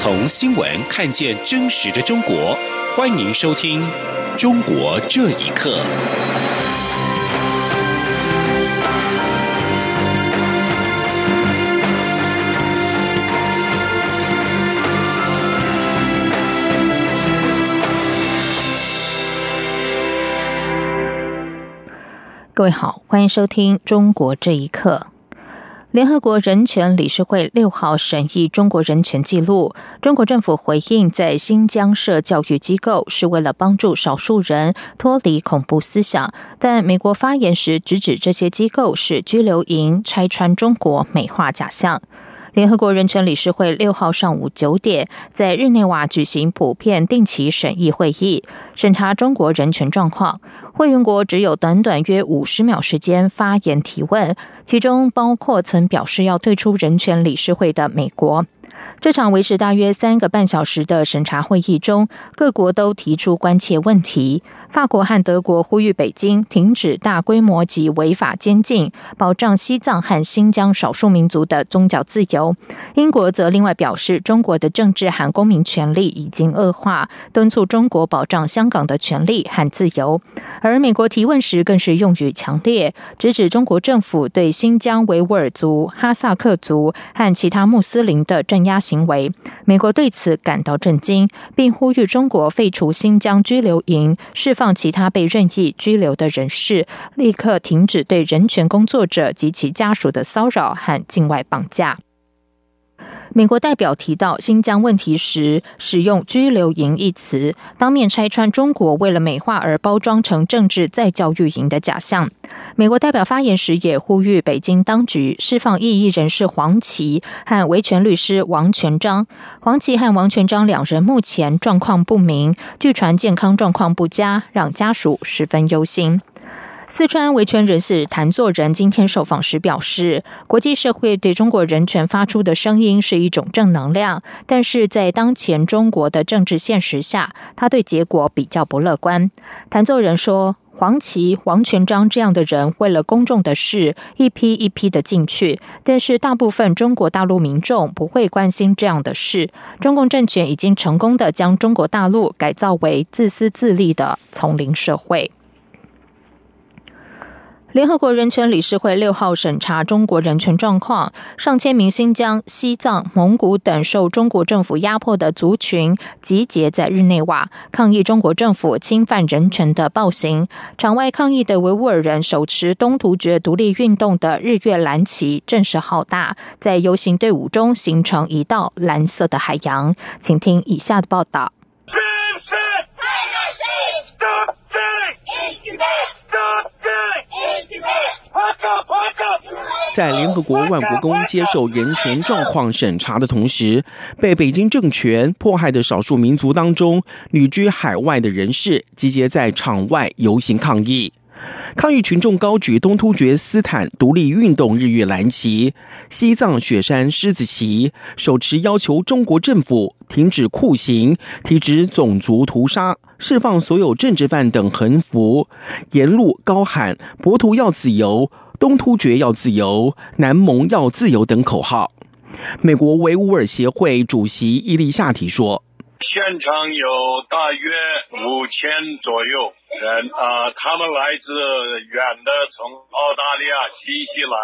从新闻看见真实的中国，欢迎收听《中国这一刻》。各位好，欢迎收听《中国这一刻》。联合国人权理事会六号审议中国人权记录，中国政府回应，在新疆设教育机构是为了帮助少数人脱离恐怖思想，但美国发言时直指这些机构是拘留营，拆穿中国，美化假象。联合国人权理事会六号上午九点在日内瓦举行普遍定期审议会议，审查中国人权状况。会员国只有短短约五十秒时间发言提问，其中包括曾表示要退出人权理事会的美国。这场维持大约三个半小时的审查会议中，各国都提出关切问题。法国和德国呼吁北京停止大规模及违法监禁，保障西藏和新疆少数民族的宗教自由。英国则另外表示，中国的政治和公民权利已经恶化，敦促中国保障香港的权利和自由。而美国提问时更是用语强烈，直指中国政府对新疆维吾尔族、哈萨克族和其他穆斯林的镇压行为。美国对此感到震惊，并呼吁中国废除新疆拘留营，释放其他被任意拘留的人士，立刻停止对人权工作者及其家属的骚扰和境外绑架。美国代表提到新疆问题时，使用“拘留营”一词，当面拆穿中国为了美化而包装成政治再教育营的假象。美国代表发言时也呼吁北京当局释放异议人士黄琦和维权律师王全章。黄琦和王全章两人目前状况不明，据传健康状况不佳，让家属十分忧心。四川维权人士谭作人今天受访时表示，国际社会对中国人权发出的声音是一种正能量，但是在当前中国的政治现实下，他对结果比较不乐观。谭作人说：“黄琦、王全章这样的人为了公众的事，一批一批的进去，但是大部分中国大陆民众不会关心这样的事。中共政权已经成功的将中国大陆改造为自私自利的丛林社会。”联合国人权理事会六号审查中国人权状况，上千名新疆、西藏、蒙古等受中国政府压迫的族群集结在日内瓦，抗议中国政府侵犯人权的暴行。场外抗议的维吾尔人手持东突厥独立运动的日月蓝旗，阵势浩大，在游行队伍中形成一道蓝色的海洋。请听以下的报道。在联合国万国宫接受人权状况审查的同时，被北京政权迫害的少数民族当中，旅居海外的人士集结在场外游行抗议。抗议群众高举东突厥斯坦独立运动日月蓝旗、西藏雪山狮子旗，手持要求中国政府停止酷刑、停止种族屠杀、释放所有政治犯等横幅，沿路高喊“博图要自由”。东突厥要自由，南蒙要自由等口号。美国维吾尔协会主席伊丽夏提说：“现场有大约五千左右人啊，他们来自远的，从澳大利亚、新西兰、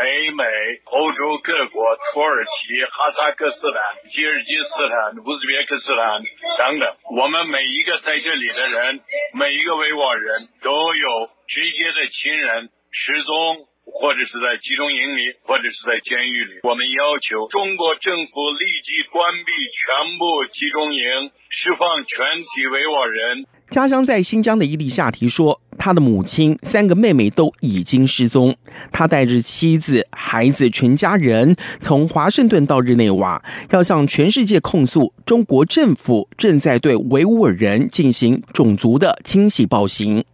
北美、欧洲各国、土耳其、哈萨克斯坦、吉尔吉斯坦、乌兹别克斯坦等等。我们每一个在这里的人，每一个维吾尔人都有直接的亲人。”失踪，或者是在集中营里，或者是在监狱里。我们要求中国政府立即关闭全部集中营，释放全体维吾尔人。家乡在新疆的伊丽夏提说，他的母亲、三个妹妹都已经失踪。他带着妻子、孩子，全家人从华盛顿到日内瓦，要向全世界控诉中国政府正在对维吾尔人进行种族的清洗暴行。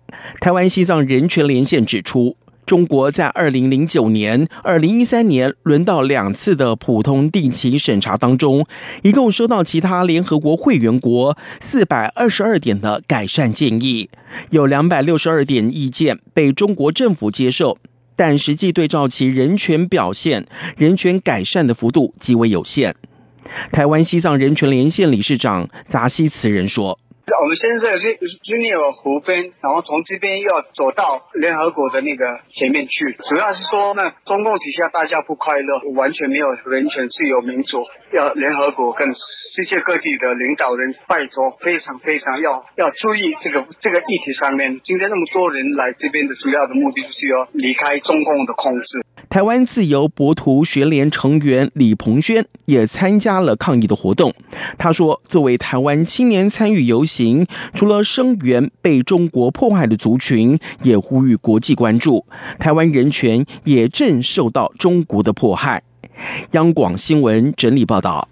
台湾西藏人权连线指出。中国在二零零九年、二零一三年轮到两次的普通定期审查当中，一共收到其他联合国会员国四百二十二点的改善建议，有两百六十二点意见被中国政府接受，但实际对照其人权表现、人权改善的幅度极为有限。台湾西藏人权连线理事长扎西慈人说。我们现在是日内瓦湖边，然后从这边要走到联合国的那个前面去。主要是说呢，中共底下大家不快乐，完全没有人权、自由、民主。要联合国跟世界各地的领导人拜托，非常非常要要注意这个这个议题上面。今天那么多人来这边的主要的目的就是要离开中共的控制。台湾自由博图学联成员李鹏轩也参加了抗议的活动。他说：“作为台湾青年参与游行，除了声援被中国迫害的族群，也呼吁国际关注台湾人权也正受到中国的迫害。”央广新闻整理报道。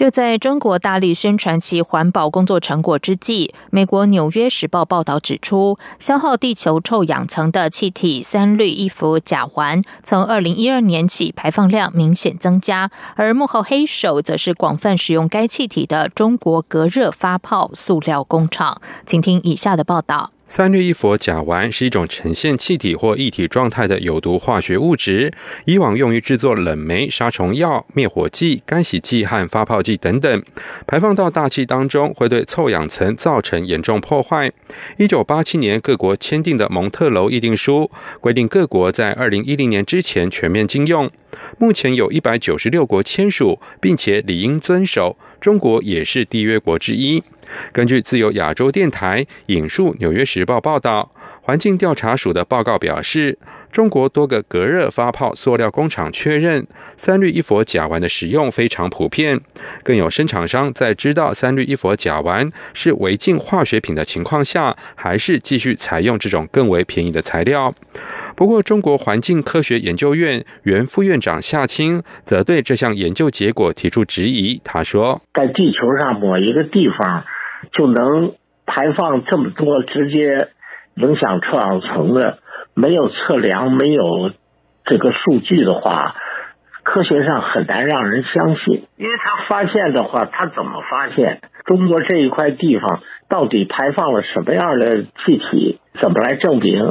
就在中国大力宣传其环保工作成果之际，美国《纽约时报》报道指出，消耗地球臭氧层的气体三氯一氟甲烷，从二零一二年起排放量明显增加，而幕后黑手则是广泛使用该气体的中国隔热发泡塑料工厂。请听以下的报道。三氯一氟甲烷是一种呈现气体或液体状态的有毒化学物质，以往用于制作冷媒、杀虫药、灭火剂、干洗剂和发泡剂等等。排放到大气当中，会对臭氧层造成严重破坏。一九八七年，各国签订的蒙特娄议定书规定，各国在二零一零年之前全面禁用。目前有一百九十六国签署，并且理应遵守。中国也是缔约国之一。根据自由亚洲电台引述《纽约时报》报道，环境调查署的报告表示，中国多个隔热发泡塑料工厂确认，三氯一氟甲烷的使用非常普遍。更有生产商在知道三氯一氟甲烷是违禁化学品的情况下，还是继续采用这种更为便宜的材料。不过，中国环境科学研究院原副院长夏青则对这项研究结果提出质疑。他说：“在地球上某一个地方。”就能排放这么多，直接影响臭氧层的，没有测量，没有这个数据的话，科学上很难让人相信。因为他发现的话，他怎么发现？中国这一块地方到底排放了什么样的气体？怎么来证明？《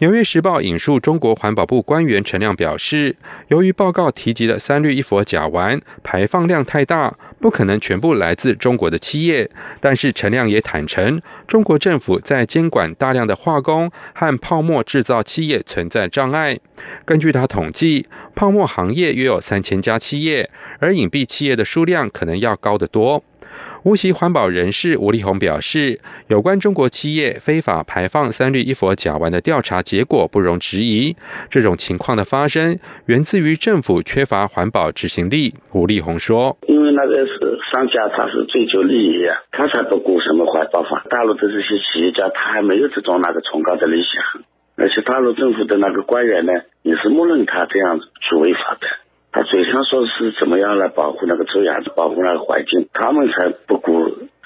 纽约时报》引述中国环保部官员陈亮表示，由于报告提及的三氯一氟甲烷排放量太大，不可能全部来自中国的企业。但是陈亮也坦诚，中国政府在监管大量的化工和泡沫制造企业存在障碍。根据他统计，泡沫行业约有三千家企业，而隐蔽企业的数量可能要高得多。无锡环保人士吴立红表示，有关中国企业非法排放三氯一氟甲烷的调查结果不容置疑。这种情况的发生，源自于政府缺乏环保执行力。吴立红说：“因为那个是商家，他是追求利益呀，他才不顾什么环保法。大陆的这些企业家，他还没有这种那个崇高的理想，而且大陆政府的那个官员呢，也是默认他这样去违法的。”他嘴上说是怎么样来保护那个臭氧，保护那个环境，他们才不顾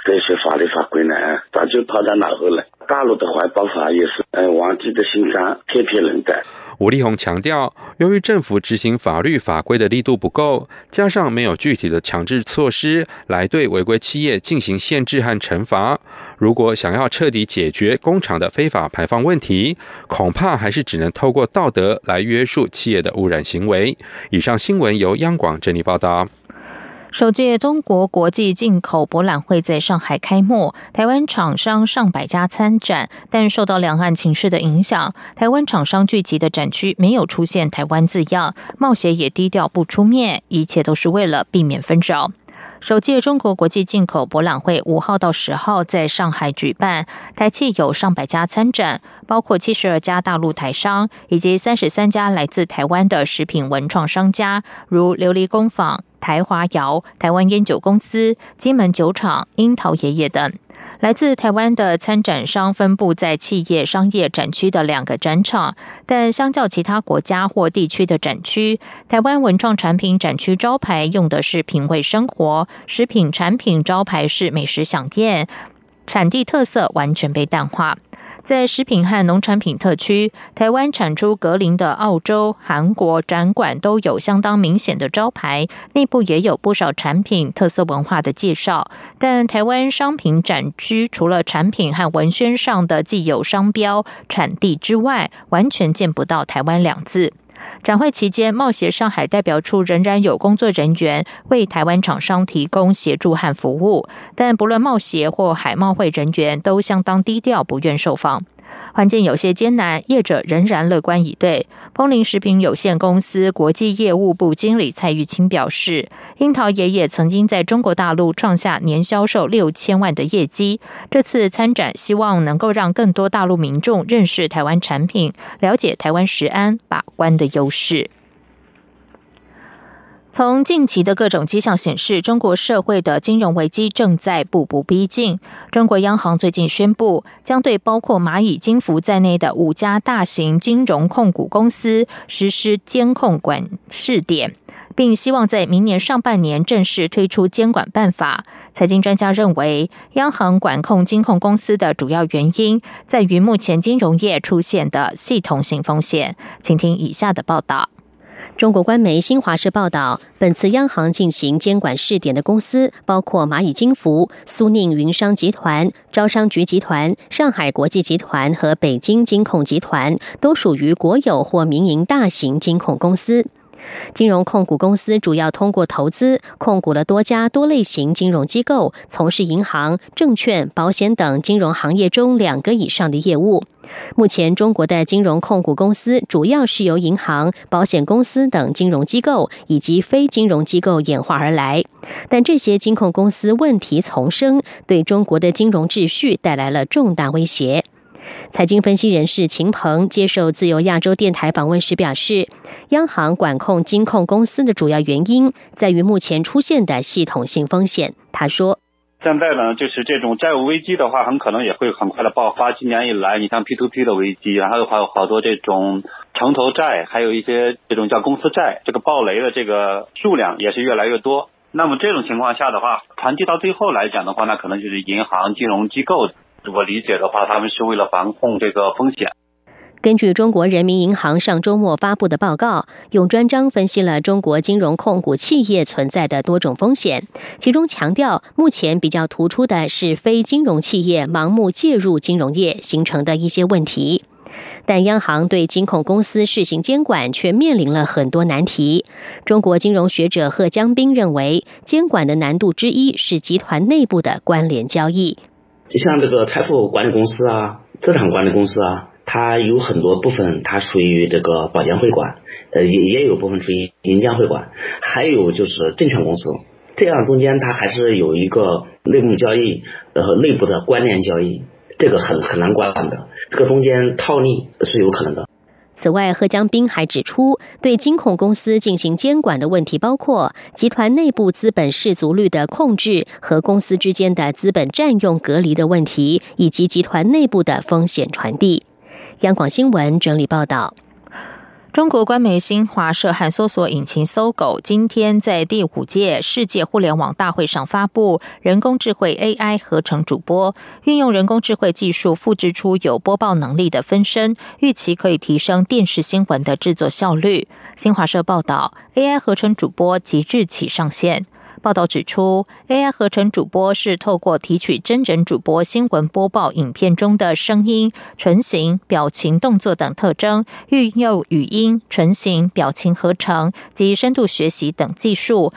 这些法律法规呢，早就抛在脑后了。大陆的环保法也是，嗯，皇帝的心脏，天天冷的。吴立宏强调，由于政府执行法律法规的力度不够，加上没有具体的强制措施来对违规企业进行限制和惩罚，如果想要彻底解决工厂的非法排放问题，恐怕还是只能透过道德来约束企业的污染行为。以上新闻由央广整理报道。首届中国国际进口博览会在上海开幕，台湾厂商上百家参展，但受到两岸情势的影响，台湾厂商聚集的展区没有出现台湾字样，冒险也低调不出面，一切都是为了避免纷扰。首届中国国际进口博览会五号到十号在上海举办，台企有上百家参展，包括七十二家大陆台商以及三十三家来自台湾的食品文创商家，如琉璃工坊、台华窑、台湾烟酒公司、金门酒厂、樱桃爷爷等。来自台湾的参展商分布在企业商业展区的两个展场，但相较其他国家或地区的展区，台湾文创产品展区招牌用的是品味生活，食品产品招牌是美食享宴，产地特色完全被淡化。在食品和农产品特区，台湾产出格林的澳洲、韩国展馆都有相当明显的招牌，内部也有不少产品特色文化的介绍。但台湾商品展区除了产品和文宣上的既有商标、产地之外，完全见不到台湾两字。展会期间，贸协上海代表处仍然有工作人员为台湾厂商提供协助和服务，但不论贸协或海贸会人员都相当低调，不愿受访。环境有些艰难，业者仍然乐观以对。丰林食品有限公司国际业务部经理蔡玉清表示，樱桃爷爷曾经在中国大陆创下年销售六千万的业绩。这次参展，希望能够让更多大陆民众认识台湾产品，了解台湾食安把关的优势。从近期的各种迹象显示，中国社会的金融危机正在步步逼近。中国央行最近宣布，将对包括蚂蚁金服在内的五家大型金融控股公司实施监控管试点，并希望在明年上半年正式推出监管办法。财经专家认为，央行管控金控公司的主要原因在于目前金融业出现的系统性风险。请听以下的报道。中国官媒新华社报道，本次央行进行监管试点的公司包括蚂蚁金服、苏宁云商集团、招商局集团、上海国际集团和北京金控集团，都属于国有或民营大型金控公司。金融控股公司主要通过投资控股了多家多类型金融机构，从事银行、证券、保险等金融行业中两个以上的业务。目前，中国的金融控股公司主要是由银行、保险公司等金融机构以及非金融机构演化而来。但这些金控公司问题丛生，对中国的金融秩序带来了重大威胁。财经分析人士秦鹏接受自由亚洲电台访问时表示，央行管控金控公司的主要原因在于目前出现的系统性风险。他说。现在呢，就是这种债务危机的话，很可能也会很快的爆发。今年以来，你像 P to P 的危机，然后还有好多这种城投债，还有一些这种叫公司债，这个暴雷的这个数量也是越来越多。那么这种情况下的话，传递到最后来讲的话，那可能就是银行、金融机构，我理解的话，他们是为了防控这个风险。根据中国人民银行上周末发布的报告，用专章分析了中国金融控股企业存在的多种风险，其中强调，目前比较突出的是非金融企业盲目介入金融业形成的一些问题。但央行对金控公司试行监管却面临了很多难题。中国金融学者贺江斌认为，监管的难度之一是集团内部的关联交易，就像这个财富管理公司啊、资产管理公司啊。它有很多部分，它属于这个保监会管，呃，也也有部分属于银监会管，还有就是证券公司，这样中间它还是有一个内幕交易，呃，内部的关联交易，这个很很难管的，这个中间套利是有可能的。此外，贺江斌还指出，对金控公司进行监管的问题包括集团内部资本氏足率的控制和公司之间的资本占用隔离的问题，以及集团内部的风险传递。央广新闻整理报道：中国官媒新华社和搜索引擎搜狗今天在第五届世界互联网大会上发布人工智慧 AI 合成主播，运用人工智慧技术复制出有播报能力的分身，预期可以提升电视新闻的制作效率。新华社报道，AI 合成主播即日起上线。报道指出，AI 合成主播是透过提取真人主播新闻播报影片中的声音、唇形、表情、动作等特征，运用语音、唇形、表情合成及深度学习等技术。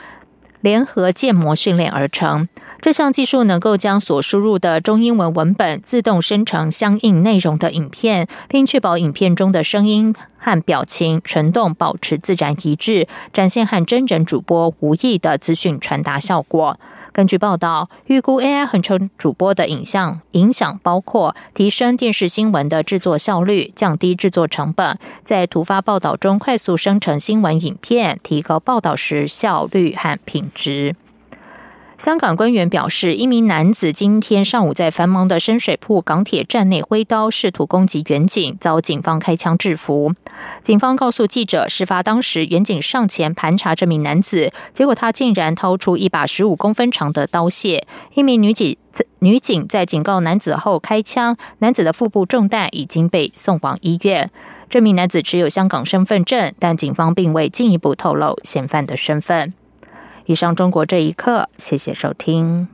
联合建模训练而成。这项技术能够将所输入的中英文文本自动生成相应内容的影片，并确保影片中的声音和表情、唇动保持自然一致，展现和真人主播无异的资讯传达效果。根据报道，预估 AI 合成主播的影像影响包括提升电视新闻的制作效率、降低制作成本，在突发报道中快速生成新闻影片，提高报道时效率和品质。香港官员表示，一名男子今天上午在繁忙的深水埗港铁站内挥刀试图攻击远警，遭警方开枪制服。警方告诉记者，事发当时远警上前盘查这名男子，结果他竟然掏出一把十五公分长的刀械。一名女警女警在警告男子后开枪，男子的腹部中弹，已经被送往医院。这名男子持有香港身份证，但警方并未进一步透露嫌犯的身份。以上中国这一刻，谢谢收听。